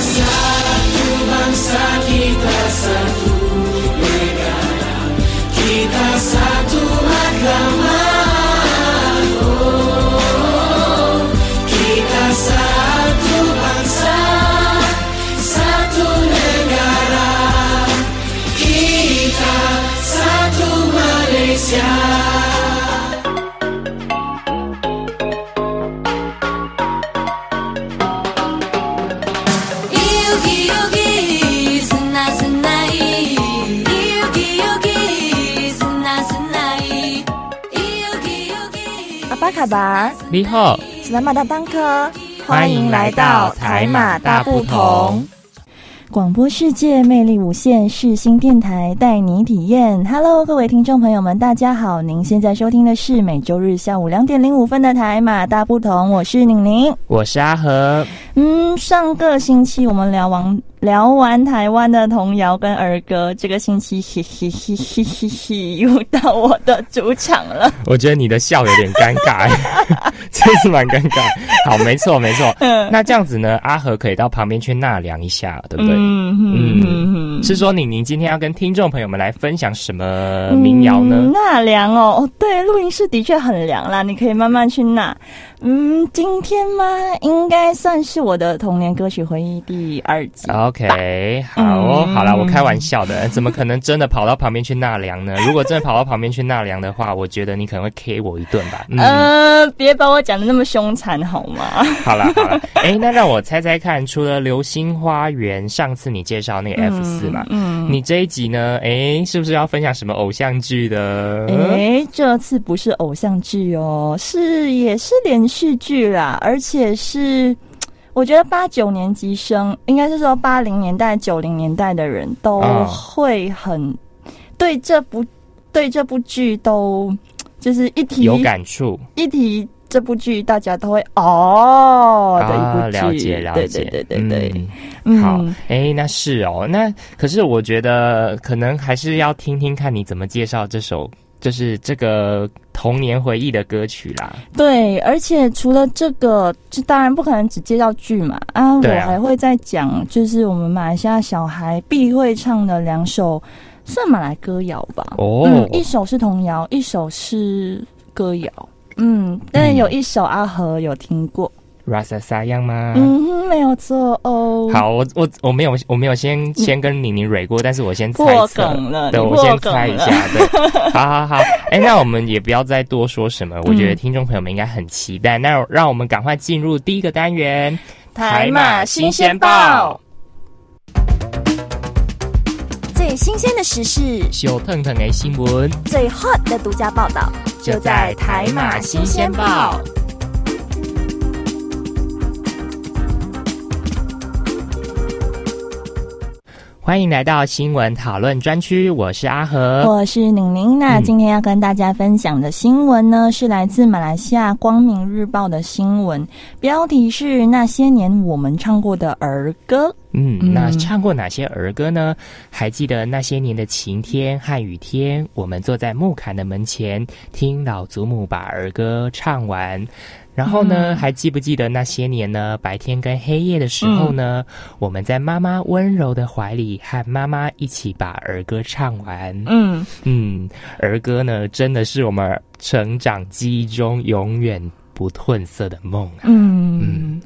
side. 巴，你好，史莱马大当科，欢迎来到台马大不同。广播世界魅力无限，世新电台带你体验。Hello，各位听众朋友们，大家好！您现在收听的是每周日下午两点零五分的台马大不同，我是宁宁。我是阿和。嗯，上个星期我们聊完聊完台湾的童谣跟儿歌，这个星期嘿嘿嘿嘿嘿嘿又到我的主场了。我觉得你的笑有点尴尬，真是蛮尴尬。好，没错没错。那这样子呢，阿和可以到旁边去纳凉一下，对不对？嗯哼哼哼是说宁宁今天要跟听众朋友们来分享什么民谣呢？嗯纳凉哦，哦，对，录音室的确很凉啦，你可以慢慢去纳。嗯，今天吗？应该算是我的童年歌曲回忆第二集。OK，好哦，嗯好啦，我开玩笑的，怎么可能真的跑到旁边去纳凉呢？如果真的跑到旁边去纳凉的话，我觉得你可能会 K 我一顿吧。嗯，呃，别把我讲的那么凶残好吗？好啦好啦，哎、那让我猜猜看，除了《流星花园》，上次你介绍那个 F 四嘛，嗯，你这一集呢，哎、是不是要分享什么偶像剧的？哎，这次不是偶像剧哦，是也是连续剧啦，而且是我觉得八九年级生，应该是说八零年代、九零年代的人都啊。会很对这部对这部剧都就是一提有感触。一提这部剧，大家都会哦的一部剧，啊了解了解，对对对对对，嗯嗯。好，哎、那是哦，那可是我觉得可能还是要听听看你怎么介绍这首，就是这个童年回忆的歌曲啦。对，而且除了这个，就当然不可能只介绍剧嘛啊，我还会再讲，就是我们马来西亚小孩必会唱的两首，算马来歌谣吧。哦嗯，一首是童谣，一首是歌谣。嗯，但有一首阿和有听过，Rasa Sayang 吗？嗯哼，没有错哦。，好，我我我没有我没有先先跟妮妮蕊过，但是我先猜梗了，对，你我先猜一下，对，好好好，哎、那我们也不要再多说什么，我觉得听众朋友们应该很期待。那让我们赶快进入第一个单元——台马新鲜报，最新鲜的时事，小腾腾的新闻。最 hot 的独家报道，就在台马新鲜报。欢迎来到新闻讨论专区，我是阿和。我是宁宁。那嗯今天要跟大家分享的新闻呢，是来自马来西亚《光明日报》的新闻，标题是“那些年我们唱过的儿歌嗯，嗯那唱过哪些儿歌呢？还记得那些年的晴天和雨天，我们坐在木坎的门前，听老祖母把儿歌唱完。然后呢，嗯还记不记得那些年呢？白天跟黑夜的时候呢，我们在妈妈温柔的怀里，和妈妈一起把儿歌唱完”。。嗯，嗯，儿歌呢，真的是我们成长记忆中永远不褪色的梦啊。嗯，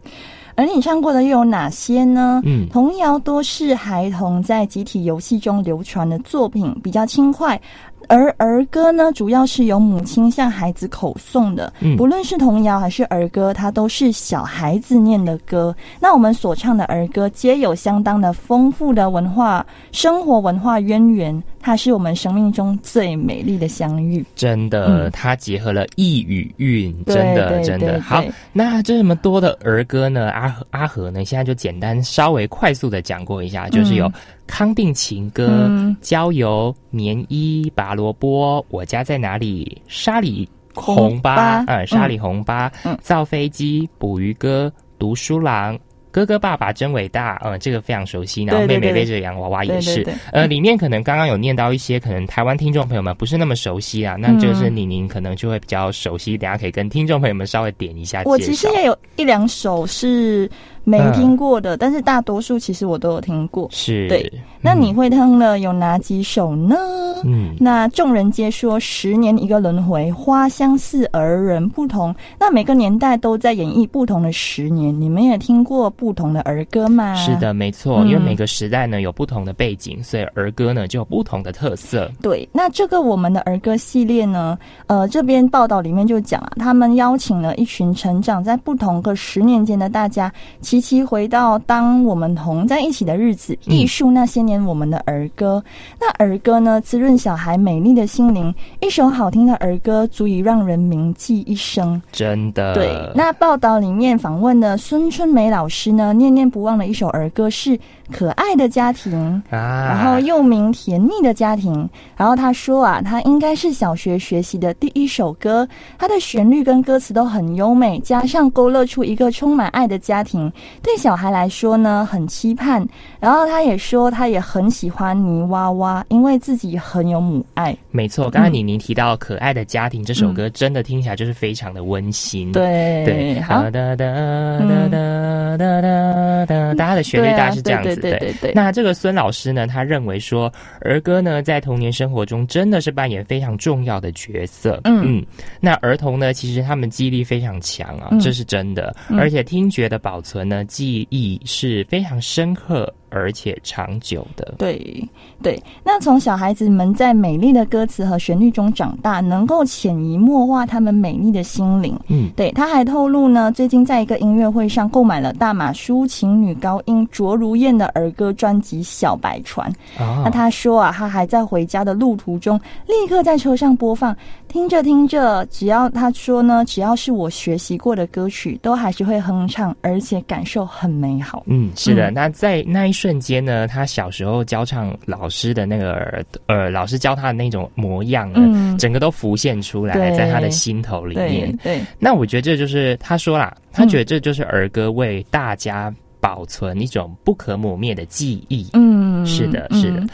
而你唱过的又有哪些呢？嗯童谣多是孩童在集体游戏中流传的作品，比较轻快。而儿歌呢，主要是由母亲向孩子口诵的，嗯不论是童谣还是儿歌，它都是小孩子念的歌。那我们所唱的儿歌，皆有相当的丰富的文化、生活文化渊源，它是我们生命中最美丽的相遇。真的，嗯它结合了意与韵，真的真的好。那这么多的儿歌呢，阿和阿和呢，现在就简单稍微快速的讲过一下，就是有嗯康定情歌、嗯郊游、棉衣、拔萝卜、我家在哪里、沙里红巴，红巴嗯，沙里红巴、嗯造飞机、捕鱼歌、读书郎。哥哥爸爸真伟大，嗯，这个非常熟悉。然后妹妹背着洋娃娃也是，对对对呃，里面可能刚刚有念到一些，可能台湾听众朋友们不是那么熟悉啊，那就是李宁宁可能就会比较熟悉，等一下可以跟听众朋友们稍微点一下。我其实也有一两首是没听过的，但是大多数其实我都有听过。是，对那你会听了有哪几首呢？嗯，那众人皆说十年一个轮回，花相似而人不同。那每个年代都在演绎不同的十年，你们也听过不同的儿歌吗？是的，没错，嗯因为每个时代呢有不同的背景，所以儿歌呢就有不同的特色。对，那这个我们的儿歌系列呢，呃，这边报道里面就讲啊，他们邀请了一群成长在不同个十年间的大家，齐齐回到当我们同在一起的日子，嗯艺术那些年我们的儿歌。那儿歌呢，滋润小孩美丽的心灵，一首好听的儿歌足以让人铭记一生。真的，对，那报道里面访问的孙春梅老师呢，念念不忘的一首儿歌是《可爱的家庭》。啊，然后又名《甜蜜的家庭》。然后他说啊，他应该是小学学习的第一首歌，它的旋律跟歌词都很优美，加上勾勒出一个充满爱的家庭，对小孩来说呢很期盼。然后他也说，他也很喜欢泥娃娃，因为自己很有母爱。没错。刚才妮妮提到《可爱的家庭》这首歌，真的听起来就是非常的温馨。对对，好哒，哒哒哒哒哒哒哒，大家的旋律大概是这样子。对对对那这个孙老师呢，他认为说儿歌呢，在童年生活中真的是扮演非常重要的角色。嗯。嗯。那儿童呢，其实他们记忆力非常强啊，嗯。这是真的。嗯。而且听觉的保存呢，记忆是非常深刻而且长久的。对对，那从小孩子们在美丽的歌词和旋律中长大，能够潜移默化他们美丽的心灵。嗯，对，他还透露呢，最近在一个音乐会上购买了大马抒情女高音卓如燕的儿歌专辑《小白船》。啊那他说啊，他还在回家的路途中，立刻在车上播放，听着听着，只要他说呢，只要是我学习过的歌曲，都还是会哼唱，而且感受很美好。嗯，是的。嗯那在那一瞬间呢，他小时候教唱老师的那个耳呃，老师教他的那种模样呢，嗯，整个都浮现出来，在他的心头里面。对，那我觉得这就是他说啦，他觉得这就是儿歌为大家保存一种不可磨灭的记忆。嗯，是的嗯是的。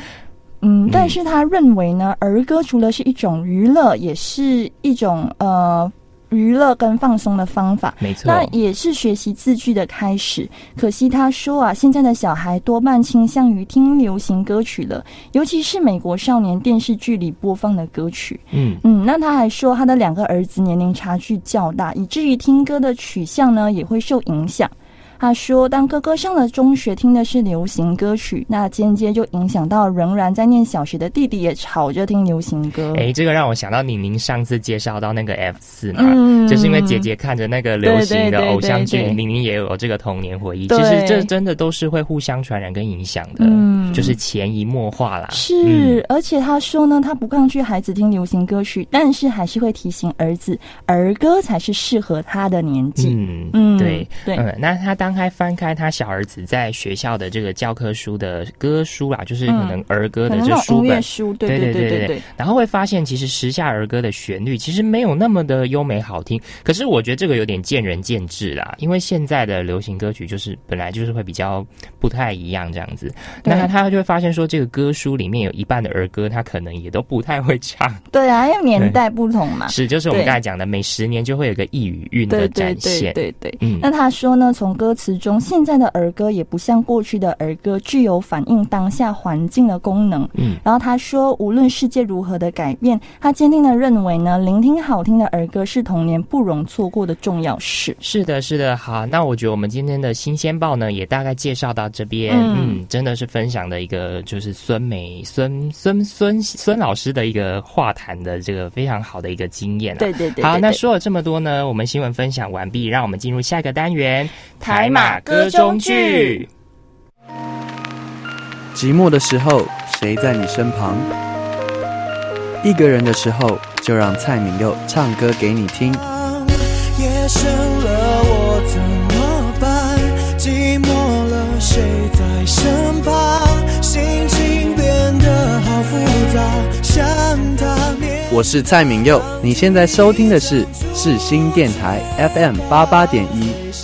嗯，但嗯是他认为呢，儿歌除了是一种娱乐，也是一种呃娱乐跟放松的方法。没错，那也是学习字句的开始。可惜他说啊，现在的小孩多半倾向于听流行歌曲了，尤其是美国少年电视剧里播放的歌曲。嗯，嗯，那他还说他的两个儿子年龄差距较大，以至于听歌的取向呢也会受影响。他说，当哥哥上了中学，听的是流行歌曲，那间接就影响到仍然在念小学的弟弟也吵着听流行歌。哎，这个让我想到宁宁上次介绍到那个 F 四嘛，嗯就是因为姐姐看着那个流行的偶像剧宁宁也有这个童年回忆。其实这真的都是会互相传染跟影响的，嗯就是潜移默化啦。是，嗯而且他说呢，他不抗拒孩子听流行歌曲，但是还是会提醒儿子，儿歌才是适合他的年纪。嗯嗯对对嗯，那他当开翻开他小儿子在学校的这个教科书的歌书啦，就是可能儿歌的这书本，书，对对对对对然后会发现，其实时下儿歌的旋律其实没有那么的优美好听。可是我觉得这个有点见仁见智啦，因为现在的流行歌曲就是本来就是会比较不太一样这样子。那他就会发现说，这个歌书里面有一半的儿歌，他可能也都不太会唱。对啊，因为年代不同嘛。是，就是我们刚才讲的，每十年就会有个一语韵的对对对展现。对对。嗯那他说呢，从歌词中，现在的儿歌也不像过去的儿歌具有反映当下环境的功能。嗯，然后他说，无论世界如何的改变，他坚定的认为呢，聆听好听的儿歌是童年不容错过的重要事。是的，是的，好，那我觉得我们今天的新鲜报呢，也大概介绍到这边，嗯嗯真的是分享的一个就是孙美孙孙孙孙老师的一个话谈的这个非常好的一个经验、啊。对对对好，那说了这么多呢，我们新闻分享完毕，让我们进入下一个单元——台马歌中剧。寂寞的时候，谁在你身旁？一个人的时候，就让蔡敏佑唱歌给你听。夜深了，我怎么办？寂寞了，谁在身旁？心情变得好复杂，想他面。我是蔡敏佑，你现在收听的是世新电台 FM 八八点一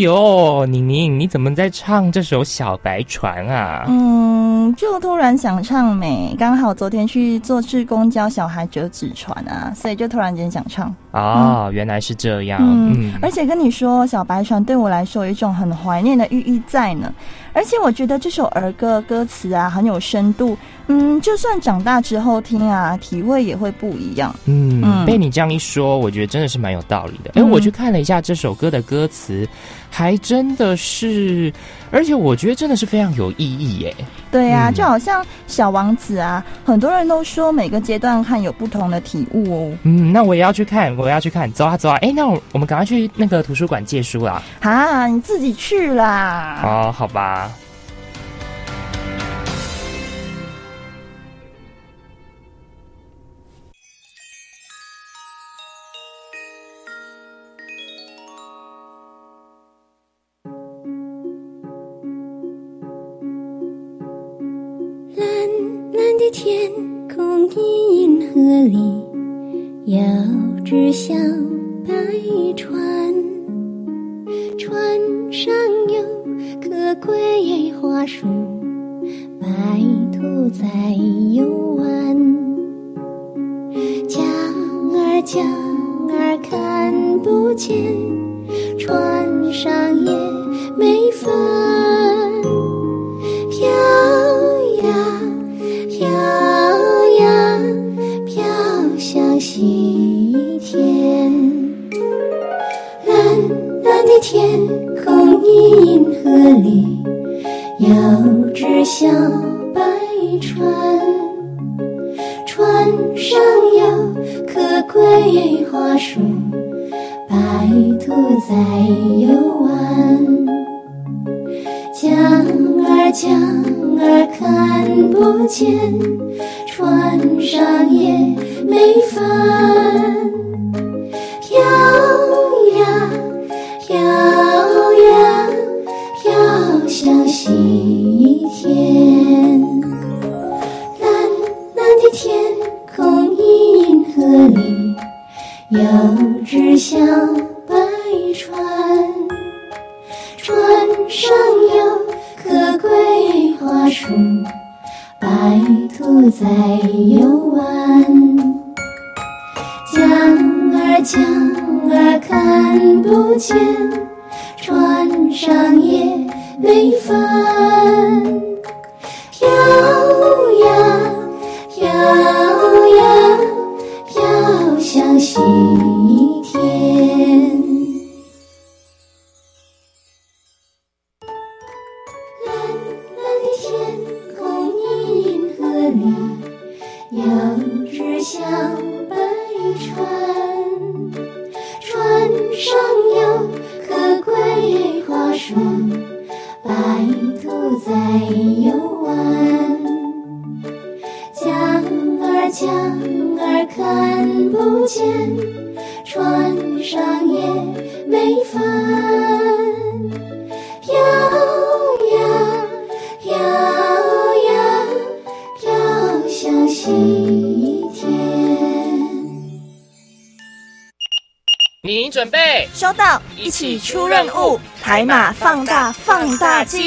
呦，宁宁，你怎么在唱这首《小白船》啊？嗯，就突然想唱没，刚好昨天去做志工教小孩折纸船啊，所以就突然间想唱。哦，原来是这样。嗯，而且跟你说，小白船对我来说有一种很怀念的寓意在呢。而且我觉得这首儿歌歌词啊很有深度，嗯，就算长大之后听啊，体会也会不一样。嗯，被你这样一说，我觉得真的是蛮有道理的。哎，我去看了一下这首歌的歌词，还真的是，而且我觉得真的是非常有意义耶。对呀，就好像小王子啊，很多人都说每个阶段看有不同的体悟哦。嗯，那我也要去看，我要去看，走啊走啊！哎，那我们赶快去那个图书馆借书啦。啊，你自己去啦。哦，好吧。里有只小白船，船上有棵桂花树，白兔在游玩。桨儿桨儿看不见，船上也没帆。小白船，船上有棵桂花树，白兔在游玩。桨儿桨儿看不见，船上也。没帆务，台马放大放大镜。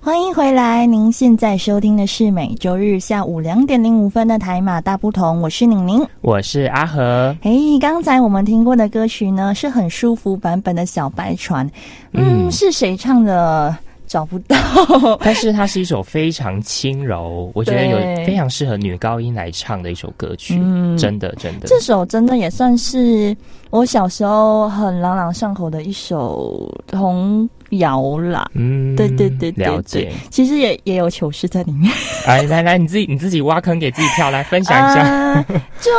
欢迎回来，您现在收听的是每周日下午两点零五分的台马大不同，我是宁宁，我是阿和。嘿，刚才我们听过的歌曲呢，是很舒服版本的小白船，嗯，是谁唱的？找不到，但是它是一首非常轻柔，我觉得有非常适合女高音来唱的一首歌曲，真的真的。这首真的也算是我小时候很朗朗上口的一首童谣啦。嗯，对对对了解。，其实也也有糗事在里面。哎，来来，你自己你自己挖坑给自己跳，来分享一下。啊就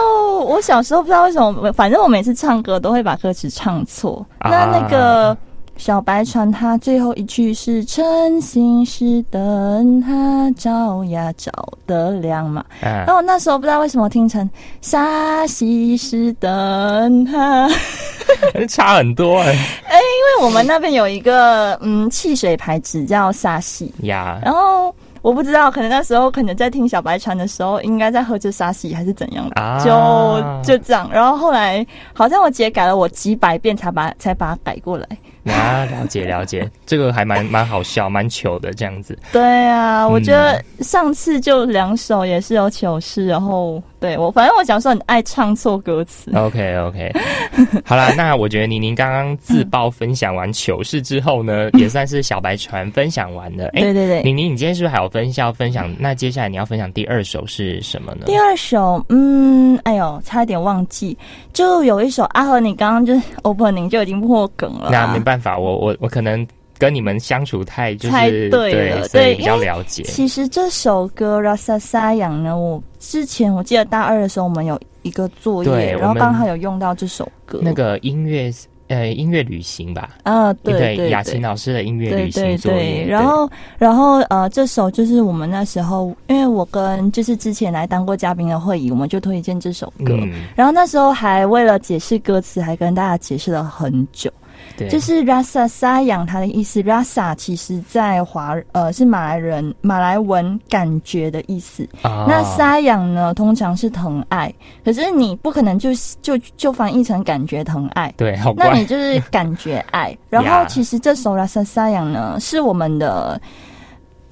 我小时候不知道为什么，反正我每次唱歌都会把歌词唱错。啊那那个小白船，它最后一句是“晨星是灯，它照呀照得亮”嘛。嗯然后我那时候不知道为什么听成“沙西是灯，它 ”，差很多哎 因为我们那边有一个嗯汽水牌子叫沙西，呀。然后。我不知道，可能那时候可能在听小白船的时候，应该在喝着沙西还是怎样的，啊就就这样。然后后来好像我姐改了我几百遍才把才把它改过来。啊，了解 了解，这个还蛮蛮好笑，蛮糗的这样子。对啊，我觉得嗯上次就两首也是有糗事，然后对我反正我小时候很爱唱错歌词。OK OK，好啦，那我觉得宁宁刚刚自曝分享完糗事之后呢，也算是小白船分享完了。哎、对对对，宁宁，你今天是不是还有分享分享？那接下来你要分享第二首是什么呢？第二首，嗯，哎呦，差点忘记，就有一首阿和，你刚刚就是 opening 就已经破梗了那啊。没办法，我我我可能跟你们相处太就是太对了对比较了解。其实这首歌《Rasa Sayang》呢，我之前我记得大二的时候，我们有一个作业，然后刚好有用到这首歌。那个音乐呃音乐旅行吧，啊，对对对，雅琴老师的音乐旅对对行作业，对，然后然后呃，这首就是我们那时候，因为我跟就是之前来当过嘉宾的会议，我们就推荐这首歌。嗯，然后那时候还为了解释歌词，还跟大家解释了很久。对，就是 rasa sayang 它的意思，rasa 其实在华呃是马来人马来文感觉的意思。啊那 sayang 呢，通常是疼爱，可是你不可能就就就翻译成感觉疼爱。对，好那你就是感觉爱，然后其实这首《Rasa Sayang》呢，是我们的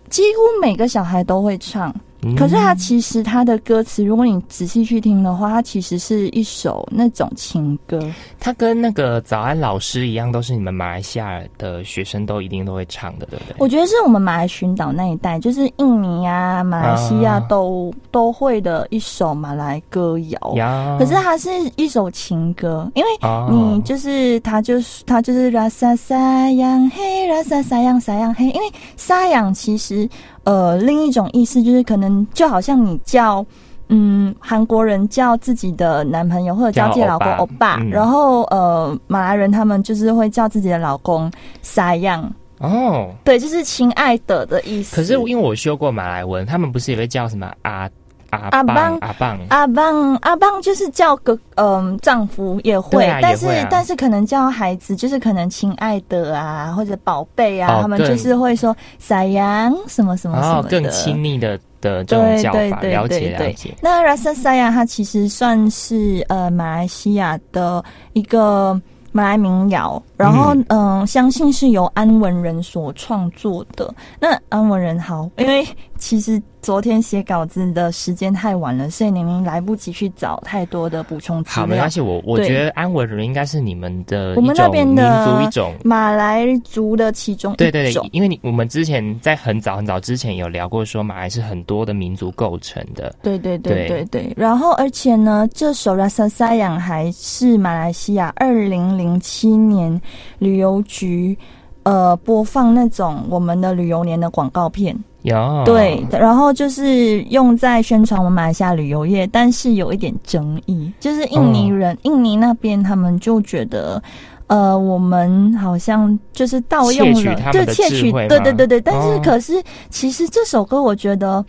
几乎每个小孩都会唱。嗯可是它其实它的歌词，如果你仔细去听的话，它其实是一首那种情歌。它跟那个早安老师一样，都是你们马来西亚的学生都一定都会唱的，对不对？我觉得是我们马来群岛那一带，就是印尼啊、马来西亚啊都、都会的一首马来歌谣。呀，可是它是一首情歌，因为哦你就是它就是它就是拉萨萨扬嘿，拉萨萨扬萨扬嘿，因为沙扬其实呃另一种意思就是可能就好像你叫。嗯，韩国人叫自己的男朋友或者叫自己老公欧欧巴，嗯然后呃，马来人他们就是会叫自己的老公撒样，哦。对，就是亲爱的的意思。可是因为我修过马来文，他们不是也会叫什么阿阿棒阿棒阿棒阿棒阿棒就是叫个嗯、丈夫也会，啊但是、啊但是可能叫孩子就是可能亲爱的啊或者宝贝啊，哦他们就是会说撒羊什么什么什么的，更亲密的的这种对叫法，对对了解对对了解。那 Rasa Saya 它其实算是呃马来西亚的一个马来民谣，然后嗯、相信是由安文人所创作的。那安文人好，因为其实昨天写稿子的时间太晚了，所以宁宁来不及去找太多的补充资好，没关。系，我我觉得安文人应该是你们的我们那边的族一种。马来族的其中一对对对，因为你我们之前在很早很早之前有聊过，说马来是很多的民族构成的。对对对对对对，然后而且呢，这首《Rasa Sayang》还是马来西亚二零零七年旅游局呃播放那种我们的旅游年的广告片，有对，然后就是用在宣传我们马来西亚旅游业，但是有一点争议，就是印尼人、印尼那边他们就觉得。呃，我们好像就是盗用了，窃取他们的对窃取，对对对对。但是哦可是，其实这首歌我觉得，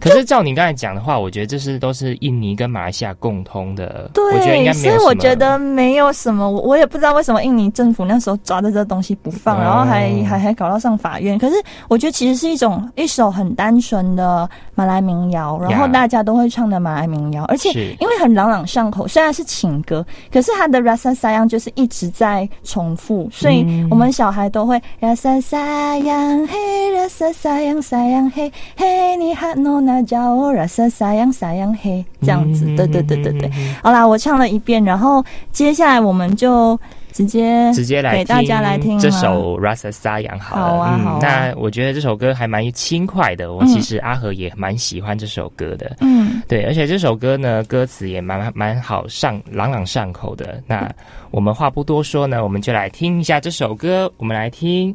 可是照你刚才讲的话，我觉得这是都是印尼跟马来西亚共通的。对，我觉得应该没有所以我觉得没有什么，我我也不知道为什么印尼政府那时候抓着这东西不放，哦。然后还还还搞到上法院。可是我觉得其实是一种一首很单纯的马来民谣，然后大家都会唱的马来民谣，而且因为很朗朗上口，虽然是情歌，可是它的 rasa sayang 就是一直在重复，所以嗯。我们小孩都会 rasa sayang 嘿 rasa sayang sayang 嘿嘿你哈诺那叫我 rasa sayang sayang 嘿这样子，对对对对对。嗯好啦，我唱了一遍，然后接下来我们就直接直接来给大家来听吗这首《Rasa Sayang》好了。好啊好啊嗯，那我觉得这首歌还蛮轻快的，我嗯其实阿和也蛮喜欢这首歌的。嗯，对，而且这首歌呢，歌词也蛮蛮好上朗朗上口的。那我们话不多说呢，我们就来听一下这首歌。我们来听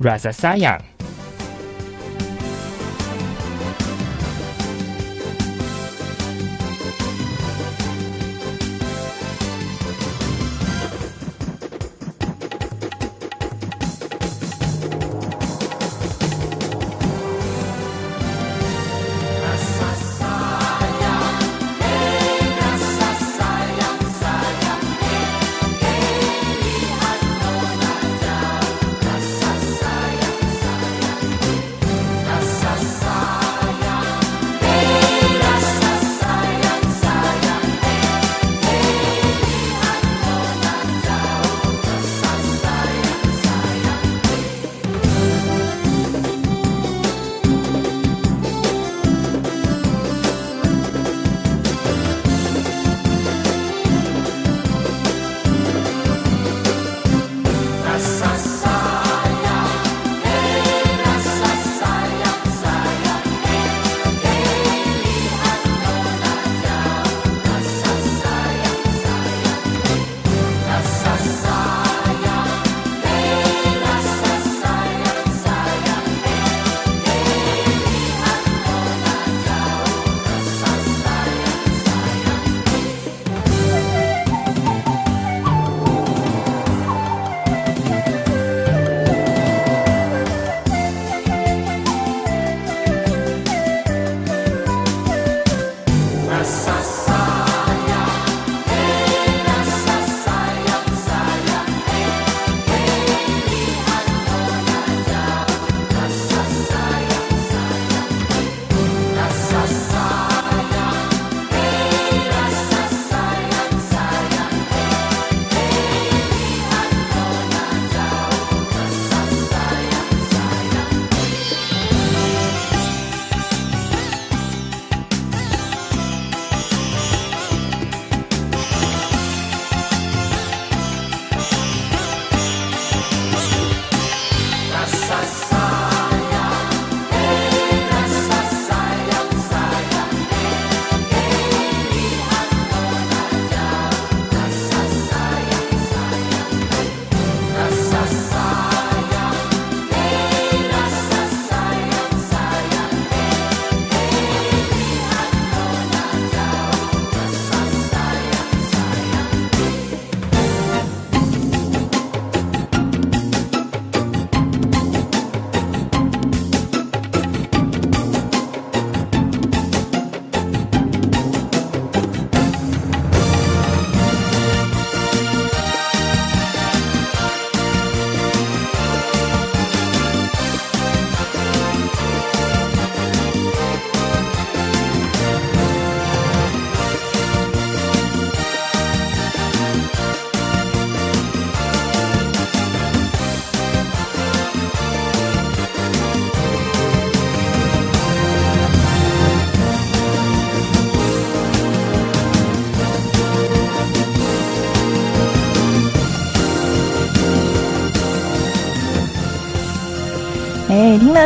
《Rasa Sayang》。哎，听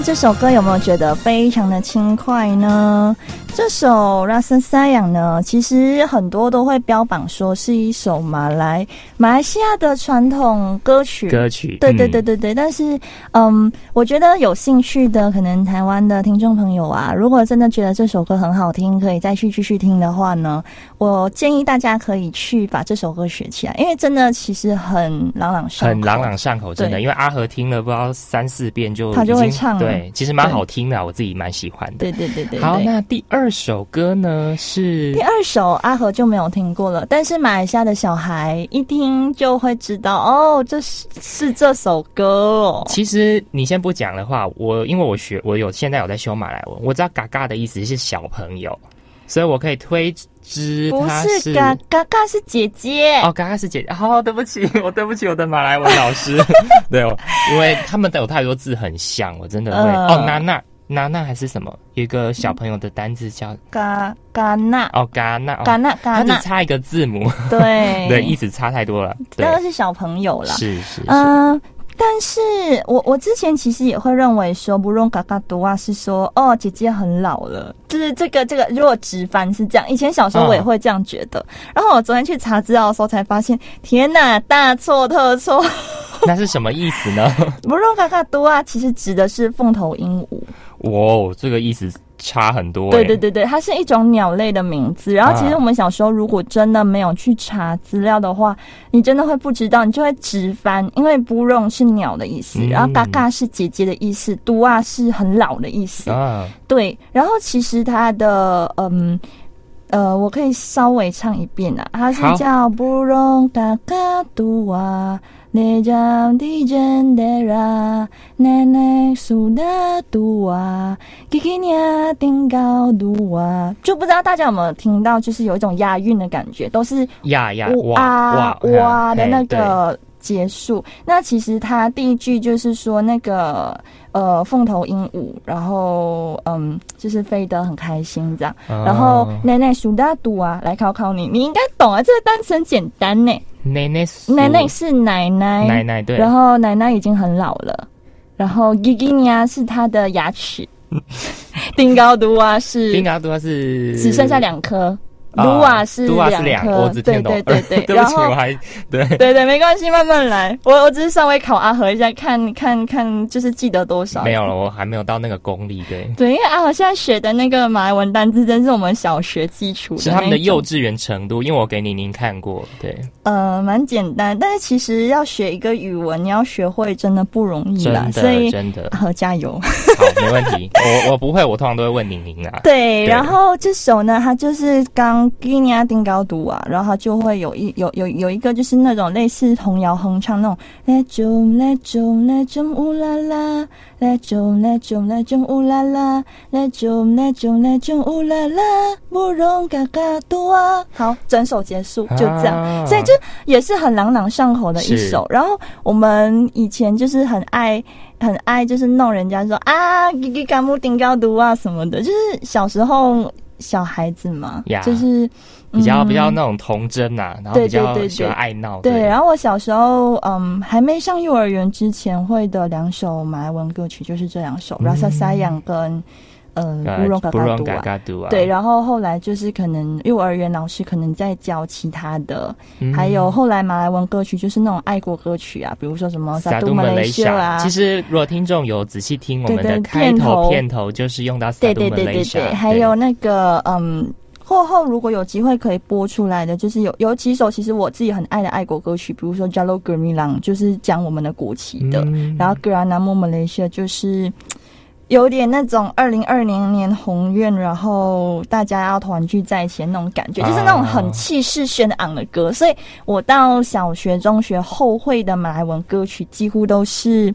这首歌有没有觉得非常的轻快呢？这首《Rasa Sayang》呢，其实很多都会标榜说是一首马来马来西亚的传统歌曲。歌曲，对对嗯对对对，但是，嗯，我觉得有兴趣的可能台湾的听众朋友啊，如果真的觉得这首歌很好听，可以再去继续听的话呢，我建议大家可以去把这首歌学起来，因为真的其实很朗朗上口，很朗朗上口，真的。因为阿和听了不知道三四遍就他就会唱了对，其实蛮好听的啊，我自己蛮喜欢的。对对对对对。好，那第二首歌呢是第二首阿和就没有听过了，但是马来西亚的小孩一听就会知道哦，这是是这首歌哦。其实你先不讲的话，我因为我学我有现在有在修马来文，我知道“嘎嘎”的意思是小朋友，所以我可以推知不他是嘎嘎嘎是姐姐，哦，嘎嘎是姐姐。好、对不起，我对不起我的马来文老师。对，我因为他们都有太多字很像，我真的会、嗯哦，娜娜娜娜还是什么？有一个小朋友的单字叫嘎嘎娜哦嘎娜，哦嘎娜嘎它只纳，差一个字母，对 对，意思差太多了。对那，个是小朋友啦。是是是，嗯、但是我我之前其实也会认为说不用嘎嘎多啊，是说哦姐姐很老了，就是这个这个如果直翻是这样，以前小时候我也会这样觉得，然后我昨天去查资料的时候才发现，天哪，大错特错，那是什么意思呢？不用嘎嘎多啊，其实指的是凤头鹦鹉。哇哦，这个意思差很多。对对，对对，它是一种鸟类的名字。然后其实我们小时候如果真的没有去查资料的话，你真的会不知道，你就会直翻，因为不用是鸟的意思，嗯然后嘎嘎是姐姐的意思，嘟啊是很老的意思。啊，对，然后其实它的嗯。呃，我可以稍微唱一遍啊，它是好叫布隆嘎嘎嘟啊，你讲的真的啦，奶奶苏的嘟啊，给给你啊顶高嘟啊，就不知道大家有没有听到，就是有一种押韵的感觉，都是呀呀呜哇啊哇哇的那个结束。那其实它第一句就是说那个呃凤头鹦鹉，然后嗯就是飞得很开心这样。哦然后奶奶数大度啊，来考考你，你应该懂啊，这个单词很简单呢。奶奶奶奶是奶奶，奶奶对，然后奶奶已经很老了，然后 g i g i n a 是她的牙齿，丁高都啊是丁高多是只剩下两颗。啊卢瓦是两两颗，我只听懂对对对 对，对不起，然后我还对。对对，没关系，慢慢来。我我只是稍微考阿和一下，看看看，就是记得多少。没有了，我还没有到那个功力，对，对，因为阿和现在学的那个马来文单字，真是我们小学基础是他们的幼稚园程度，因为我给宁宁看过，对，呃，蛮简单，但是其实要学一个语文，你要学会真的不容易真啦，所以真的。阿和加油。好，没问题，我我不会，我通常都会问宁宁啊，对，对。然后这首呢，它就是刚给你亚丁高读啊，然后就会有一有有有一个就是那种类似童谣哼唱那种，来中来中来中乌啦啦，来中来中来中乌啦啦，来中来中来中乌啦啦，不容嘎嘎读啊。好，整首结束就这样，啊所以就也是很朗朗上口的一首。然后我们以前就是很爱很爱，就是弄人家说啊，给给嘎木顶高读啊什么的，就是小时候小孩子嘛呀。就是比较比较嗯那种童真呐，然后对比较对对。喜欢爱闹，对，然后我小时候，嗯，还没上幼儿园之前会的两首马来文歌曲就是这两首《Rasa Sayang》跟呃《呃不容嘎不容嘎嘎读啊》。嘎读啊，对，然后后来就是可能幼儿园老师可能在教其他的，嗯。还有后来马来文歌曲就是那种爱国歌曲啊，比如说什么《萨杜马雷西亚》啊，其实如果听众有仔细听我们的片头头片头，就是用到萨杜对对马雷西亚，对对。对，还有那个嗯。过后如果有机会可以播出来的，就是有有几首其实我自己很爱的爱国歌曲，比如说《Jalo Gemilang》，就是讲我们的国旗的，嗯。然后《Geranamu Malaysia》就是有点那种二零二零年宏愿，然后大家要团聚在一起的那种感觉，就是那种很气势轩昂的歌。所以我到小学、中学后会的马来文歌曲，几乎都是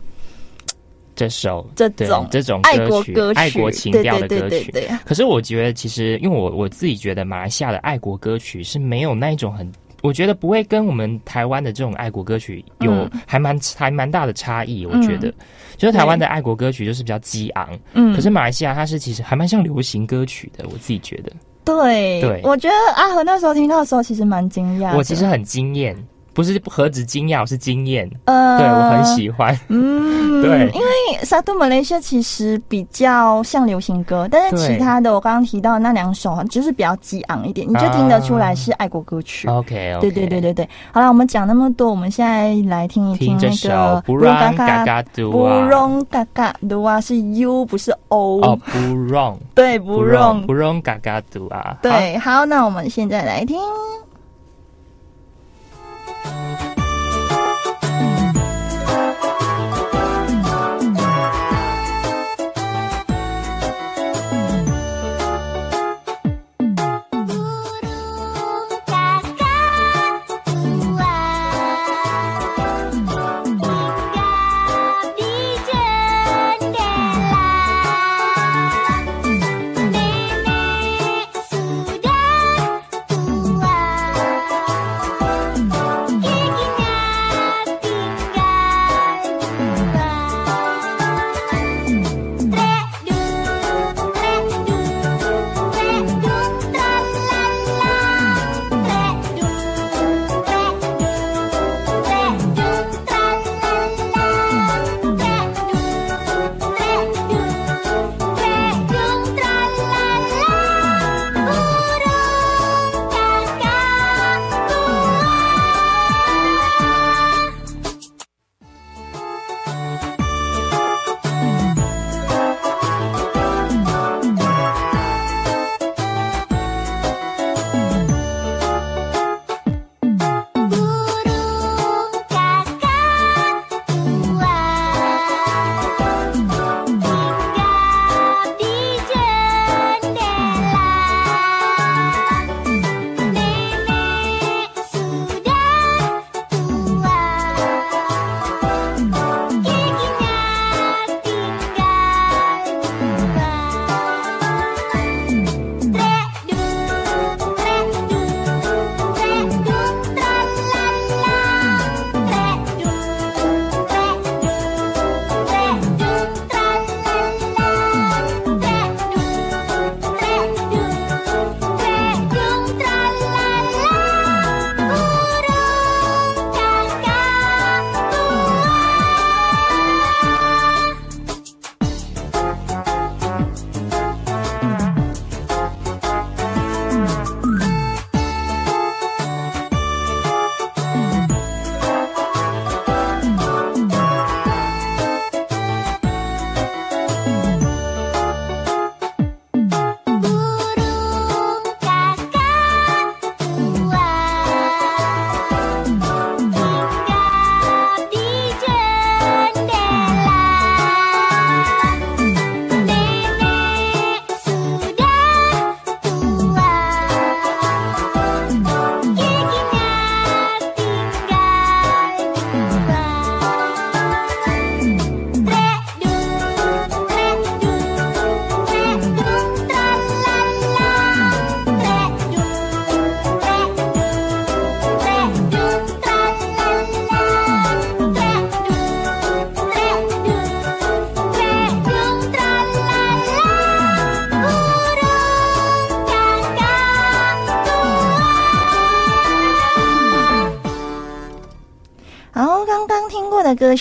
这首这种这种爱国歌曲，爱国情调的对歌曲。对对对对。可是我觉得，其实因为我我自己觉得，马来西亚的爱国歌曲是没有那一种很，我觉得不会跟我们台湾的这种爱国歌曲有嗯还蛮还蛮大的差异。我觉得，就是台湾的爱国歌曲就是比较激昂，嗯可是马来西亚它是其实还蛮像流行歌曲的。我自己觉得，对，对我觉得阿和那时候听到的时候，其实蛮惊讶。我其实很惊艳，不是何止惊讶，我是惊艳。呃，对我很喜欢。嗯，对因为沙杜马来西亚其实比较像流行歌，但是其他的我刚刚提到的那两首就是比较激昂一点，你就听得出来是爱国歌曲。OK，, 对对对对对，好了，我们讲那么多，我们现在来听一那听这首个《不让嘎嘎读不啊》。容嘎嘎读啊，是 U 不是 O，、哦，不让，对，不不容不让嘎嘎读啊。好，对，好，那我们现在来听。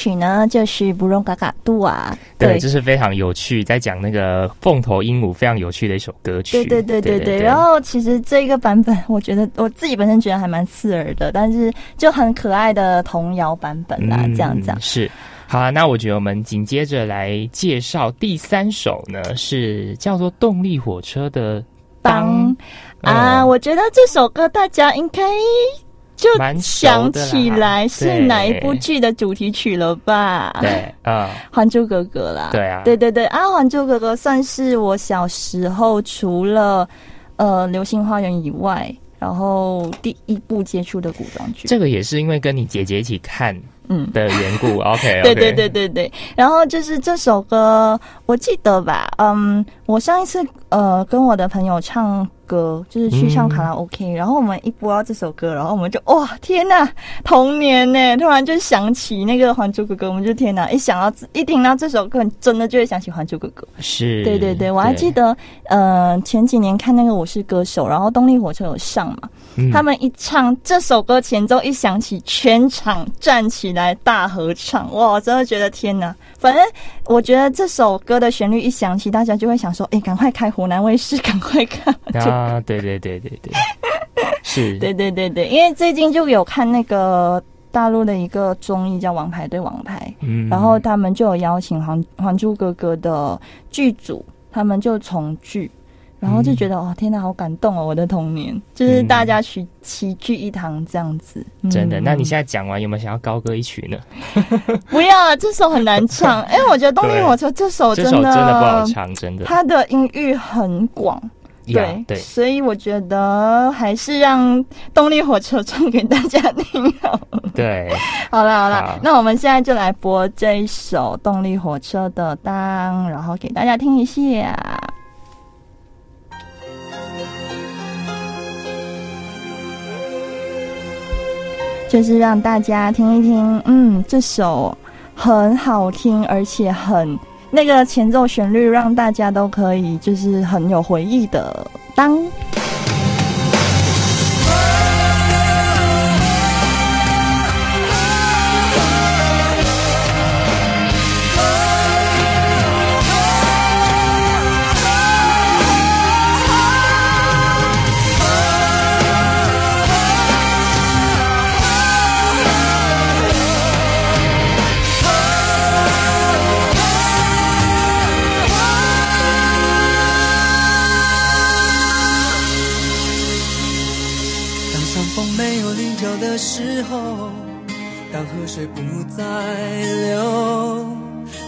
曲呢，就是《不用嘎嘎度》啊。对，这是非常有趣，在讲那个凤头鹦鹉非常有趣的一首歌曲。对对对对对。然后其实这个版本，我觉得我自己本身觉得还蛮刺耳的，但是就很可爱的童谣版本啦，这样讲是。好啊，那我觉得我们紧接着来介绍第三首呢，是叫做动力火车的《当》啊。我觉得这首歌大家应该就想起来是哪一部剧的主题曲了吧？对 啊，《还珠格格》啦。对啊，对对对啊，《还珠格格》算是我小时候除了呃《流星花园》以外，然后第一部接触的古装剧。这个也是因为跟你姐姐一起看。嗯的缘故，OK，对对对对对，然后就是这首歌，我记得吧，嗯，我上一次呃跟我的朋友唱歌，就是去唱卡拉 OK，然后我们一播到这首歌，然后我们就哇天呐，童年呢，突然就想起那个《还珠格格》，我们就天呐，一想到一听到这首歌，真的就会想起《还珠格格》。是，对对对，我还记得，呃，前几年看那个《我是歌手》，然后动力火车有上嘛。他们一唱这首歌前奏一响起，全场站起来大合唱，哇！真的觉得天呐！反正我觉得这首歌的旋律一响起，大家就会想说：“哎，赶快开湖南卫视，赶快看！” 啊，对对对对对，是，对对对对，因为最近就有看那个大陆的一个综艺叫《王牌对王牌》，嗯，然后他们就有邀请《还还珠格格》的剧组，他们就重聚。然后就觉得哦，天哪，好感动哦！我的童年就是大家齐齐聚一堂这样子，真的。那你现在讲完，有没有想要高歌一曲呢？不要，这首很难唱。因 为我觉得动力火车这首真的真的不好唱，真的。它的音域很广，对对，所以我觉得还是让动力火车唱给大家听好。对，好了好了，那我们现在就来播这一首动力火车的当，然后给大家听一下。就是让大家听一听，嗯，这首很好听，而且很那个前奏旋律，让大家都可以就是很有回忆的当。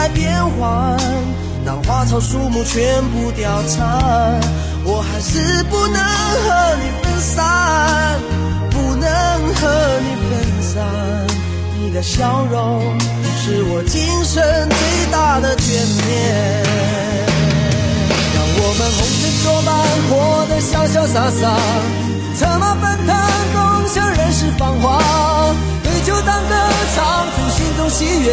在变换，当花草树木全部凋残，我还是不能和你分散，不能和你分散。你的笑容是我今生最大的眷恋。让我们红尘作伴，活得潇潇洒洒，策马奔腾。共享人世繁华，对酒当歌，唱出心中喜悦，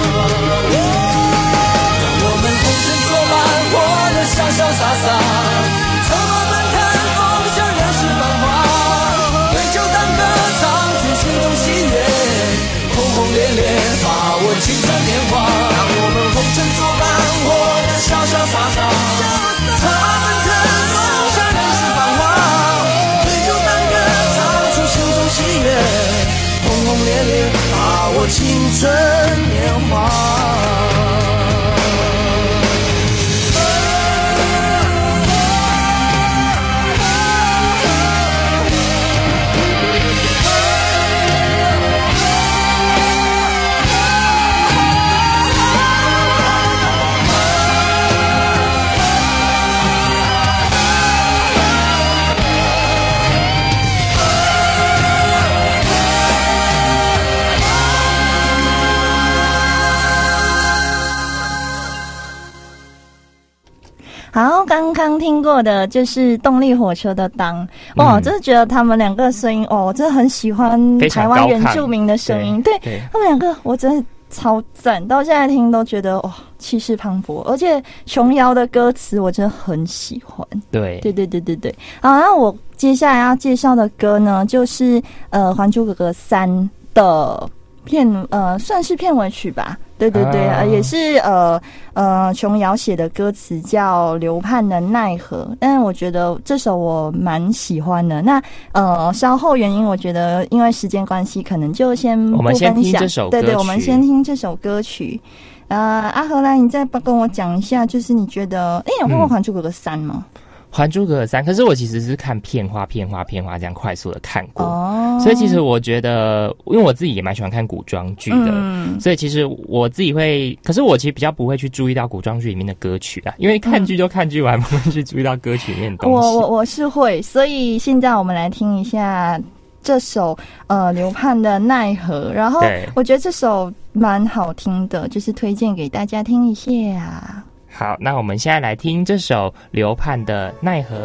听过的就是动力火车的《当》哇，嗯。真的觉得他们两个声音哦，我真的很喜欢台湾原住民的声音，对对，他们两个我真的超赞，到现在听都觉得哇气势磅礴，而且琼瑶的歌词我真的很喜欢。对。对对对对对，好，那我接下来要介绍的歌呢，就是呃《还珠格格三》的片呃算是片尾曲吧。对对对，啊呃也是呃呃琼瑶写的歌词叫《流盼的奈何》，但是我觉得这首我蛮喜欢的。那呃稍后原因，我觉得因为时间关系，可能就先我们不分享先听这首对对，我们先听这首歌曲。呃，阿荷兰，你再帮跟我讲一下，就是你觉得，哎，你有看过嗯《还珠格格三》吗？《还珠格格三》，可是我其实是看片花、片花、片花这样快速的看过，哦，所以其实我觉得，因为我自己也蛮喜欢看古装剧的。嗯，所以其实我自己会，可是我其实比较不会去注意到古装剧里面的歌曲啊，因为看剧就看剧，我还不会去注意到歌曲里面的东西。我我我是会，所以现在我们来听一下这首呃流盼的奈何，然后我觉得这首蛮好听的，就是推荐给大家听一下。好，那我们现在来听这首刘盼的《奈何》。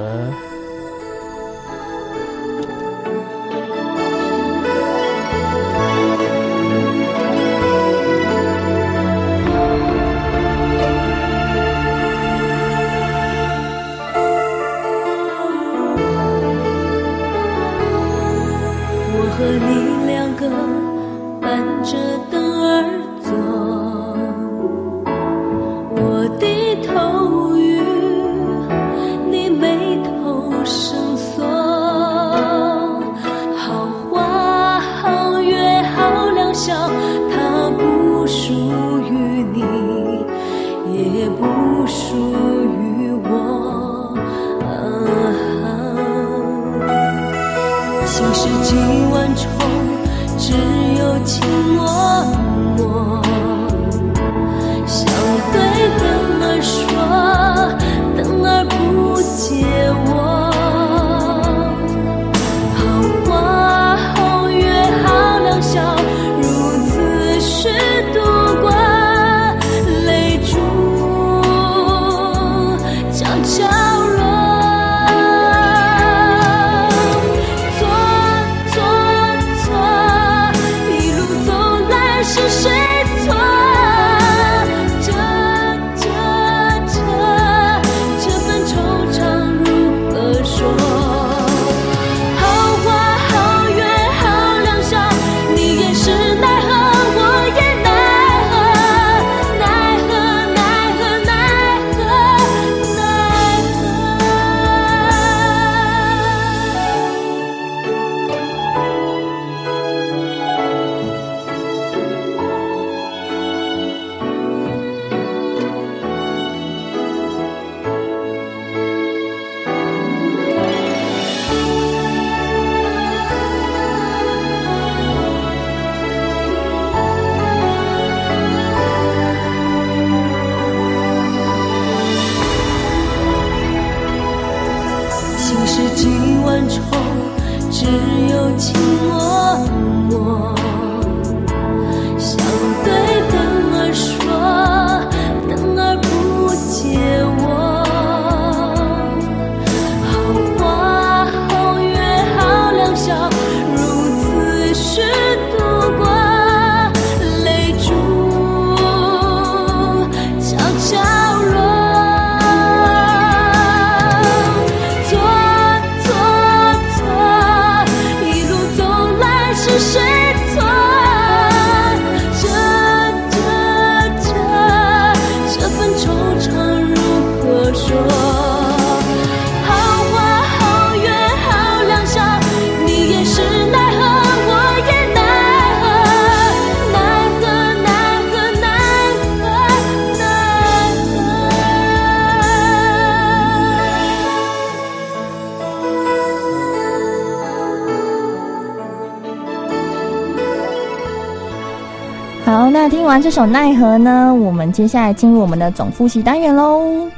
这首《奈何》呢，我们接下来进入我们的总复习单元喽。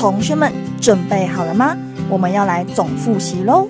同学们准备好了吗？我们要来总复习喽。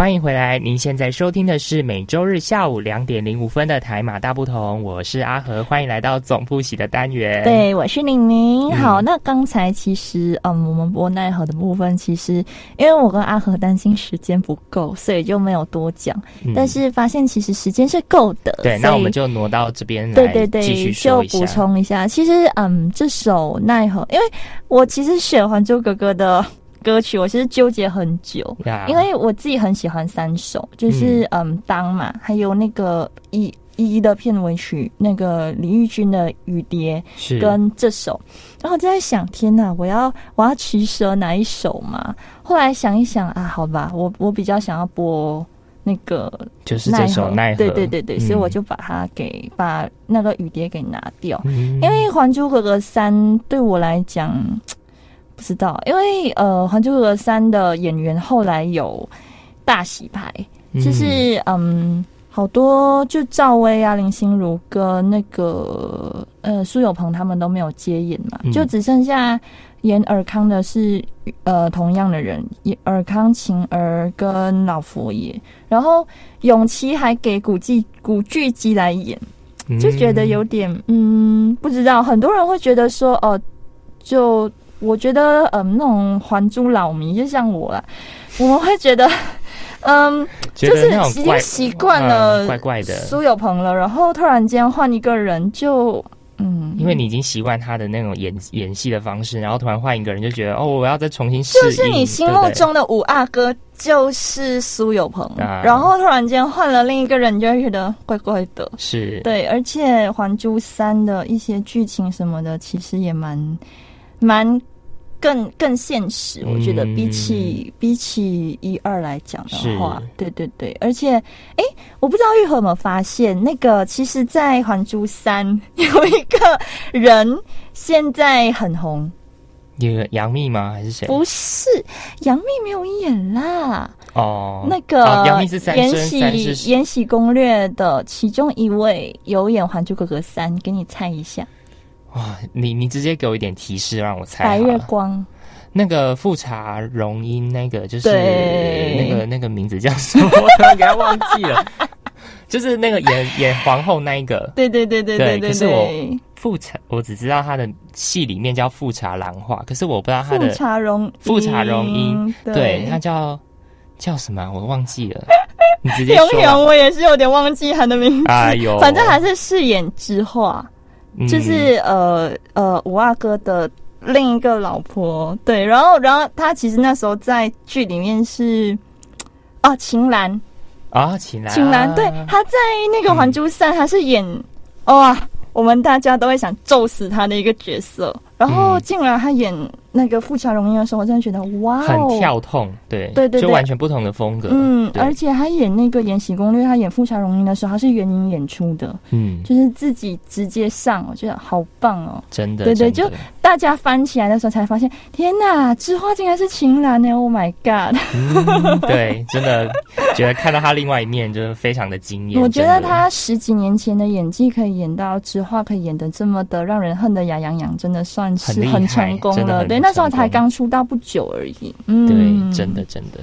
欢迎回来，您现在收听的是每周日下午两点零五分的台马大不同，我是阿和，欢迎来到总复习的单元。，对，我是玲玲。嗯好，那刚才其实，嗯，我们播奈何的部分，其实因为我跟阿和担心时间不够，所以就没有多讲。嗯但是发现其实时间是够的，对，那我们就挪到这边来对对对，继续就。补充一下，其实嗯，这首奈何，因为我其实选《还珠格格》的歌曲，我其实纠结很久，呀因为我自己很喜欢三首，就是嗯。当嘛，还有那个一一的片尾曲，那个李玉君的《雨蝶》是。跟这首，然后我就在想，天哪，我要我要取舍哪一首嘛？后来想一想啊，好吧，我我比较想要播那个就是这首奈何，对对对对，所以我嗯就把它给把那个雨蝶给拿掉，嗯。因为《还珠格格三》对我来讲不知道，因为呃，《还珠格格三》的演员后来有大洗牌，就是嗯。好多就赵薇啊、林心如跟那个呃苏有朋他们都没有接演嘛，嗯就只剩下演尔康的是呃同样的人，演尔康、晴儿跟老佛爷，然后永琪还给古巨古巨基来演，就觉得有点嗯不知道，很多人会觉得说哦、就我觉得嗯那种还珠老迷，就像我啦，我们会觉得 嗯。就是已经习惯了嗯怪怪的，苏有朋了，然后突然间换一个人就，嗯，因为你已经习惯他的那种演演戏的方式，然后突然换一个人，就觉得哦，我要再重新适应。就是你心目中的五阿哥就是苏有朋，啊然后突然间换了另一个人，你就会觉得怪怪的。是，对，而且《还珠三》的一些剧情什么的，其实也蛮蛮更更现实。我觉得嗯比起、比起一二来讲的话，对对对，而且哎，我不知道玉和有没有发现，那个其实，在《还珠三》有一个人现在很红，有杨幂吗？还是谁？不是杨幂没有演啦，哦，那个哦杨幂是三延禧延禧攻略的其中一位有演《还珠格格三》，给你猜一下，哇，你你直接给我一点提示，让我猜白月。光。那个富察容音，那个就是那个那个名字叫什么？我突然给他忘记了。就是那个演 演皇后那一个对对对对对对对可是我对，富察，我只知道他的戏里面叫富察兰花，可是我不知道他的富的察容富察容音，对对，他叫叫什么啊？我忘记了。你直接。永远我也是有点忘记他的名字，哎呦，反正还是饰演之画，嗯就是呃呃五阿哥的另一个老婆，对，然后然后他其实那时候在剧里面是啊秦岚，啊，秦岚，秦岚，对，他在那个《还珠三》他是演哇，我们大家都会想揍死他的一个角色，然后嗯。竟然他演那个富察容音的时候，我真的觉得哇很哦，跳痛，对对对对就完全不同的风格，嗯，而且他演那个《延禧攻略》，他演富察容音的时候，他是原音演出的，嗯，就是自己直接上，我觉得好棒哦！真的，对对真的大家翻起来的时候才发现，天哪，知花竟然是秦岚呢！Oh my god！嗯，对，真的觉得看到他另外一面，就是非常的惊艳。我觉得他十几年前的演技可以演到知画，可以演的这么的让人恨得牙痒痒，真的算是很成功了。对，那时候才刚出道不久而已。嗯，对，真的真的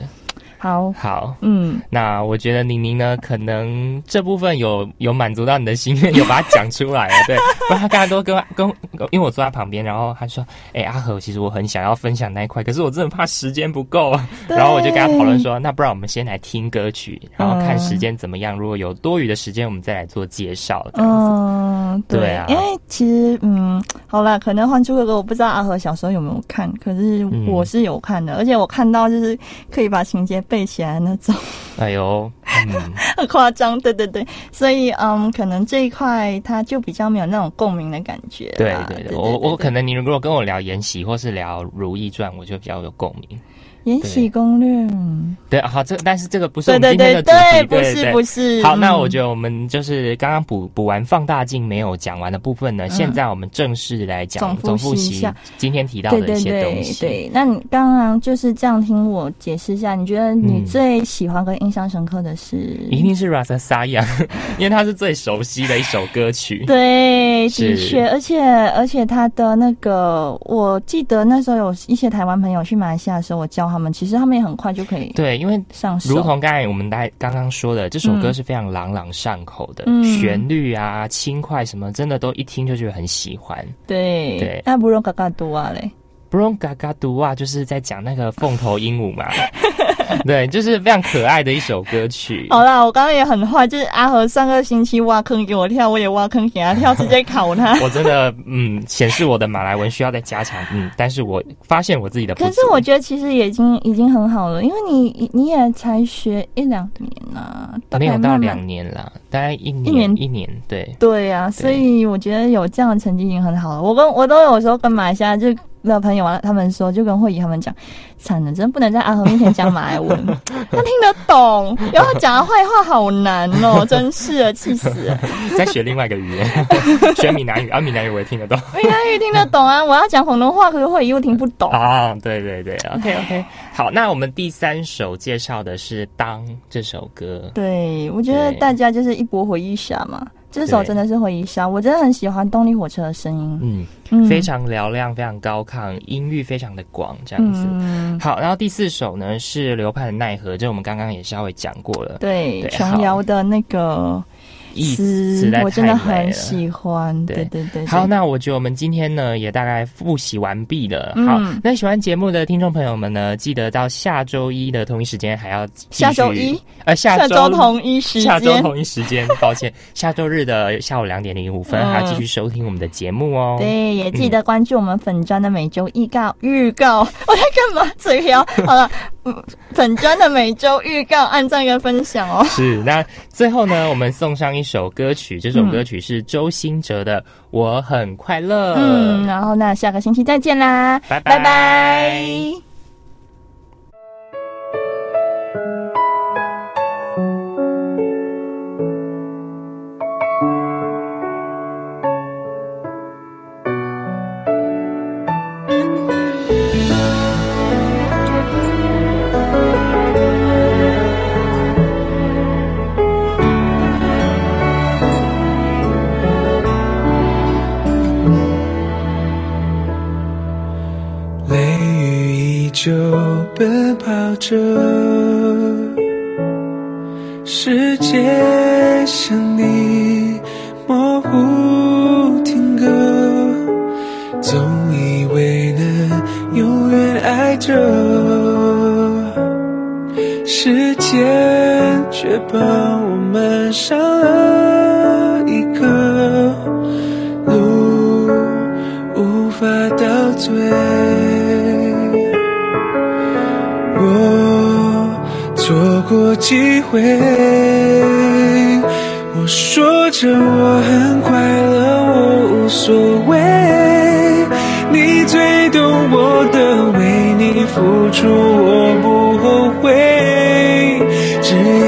好。好。嗯，那我觉得宁宁呢，可能这部分有有满足到你的心愿，有把它讲出来了。对，不然他刚才都跟跟，因为我坐在旁边，然后他说：“哎、阿和，其实我很想要分享那一块，可是我真的怕时间不够。”对然后我就跟他讨论说：“那不然我们先来听歌曲，然后看嗯时间怎么样。如果有多余的时间，我们再来做介绍。”这样子。嗯，对，对啊因为其实嗯，好啦，可能《还珠格格》我不知道阿和小时候有没有看，可是嗯我是有看的，而且我看到就是可以把情节背起来那种，哎呦，嗯，很夸张。对对对，所以嗯，可能这一块它就比较没有那种共鸣的感觉对啦。对对，我我可能你如果跟我聊《延禧》或是聊《如懿传》，我就比较有共鸣。《延禧攻略》嗯对，好，这但是这个不是我对对们今天对的主题，对，不是对不是。好，那我嗯觉得我们就是刚刚补补完放大镜没有讲完的部分呢，现在我们正式来讲总总复习一下今天提到的一对对对些东西。对，那你刚刚就是这样听我解释一下，你觉得你嗯最喜欢跟印象深刻的是？一定是 Rasa Sayang，因为它是最熟悉的一首歌曲。对，的确，而且而且他的那个，我记得那时候有一些台湾朋友去马来西亚的时候，我教他们，其实他们也很快就可以对，因为上手。如同刚才我们大刚刚说的，这首歌嗯是非常朗朗上口的，嗯旋律啊、轻快什么，真的都一听就觉得很喜欢。对对那不用嘎嘎多啊嘞。Bron Gaga 读啊，就是在讲那个凤头鹦鹉嘛，对，就是非常可爱的一首歌曲。好啦，我刚刚也很坏，就是阿和上个星期挖坑给我跳，我也挖坑给他跳，直接考他。我真的嗯，显示我的马来文需要再加强，嗯，但是我发现我自己的。可是我觉得其实也已经已经很好了，因为你你也才学一两年呐、大概没有到两年啦，大概一年一年一年，对，对呀、所以我觉得有这样的成绩已经很好了。我跟我都有时候跟马来西亚就的朋友啊，他们说，就跟慧仪他们讲，惨了，真不能在阿和面前讲马来文，他听得懂，然后讲的坏话好难哦，真是的，气死了。再学另外一个语言，学闽南语啊，闽南语我也听得懂。闽南语听得懂啊，我要讲广东话，可是慧仪又听不懂。啊，对对对，OK OK，好，那我们第三首介绍的是《当》这首歌。对，我觉得大家就是一波回忆杀嘛，这首真的是回忆杀，我真的很喜欢动力火车的声音，嗯，嗯。非常嘹亮，非常高亢，音域非常的广，这样子。嗯，好，然后第四首呢是流派的奈何，这我们刚刚也稍微讲过了。对，对琼瑶的那个意词实在我真的很喜欢，对对对对。好，那我觉得我们今天呢也大概复习完毕了。嗯好，那喜欢节目的听众朋友们呢，记得到下周一的同一时间还要继续下周一，呃下下周周同一时下周间，同一时间，抱歉，下周日的下午两点零五分嗯还要继续收听我们的节目哦。对，也记得关注我们粉砖的每周预告。预告，我在干嘛？嘴瓢。好了，嗯，粉砖的每周预告，按赞跟分享哦。是，那最后呢，我们送上一首歌曲，这首歌曲是周兴哲的 《我很快乐》。嗯，然后那下个星期再见啦，拜拜拜着，付出我不后悔。只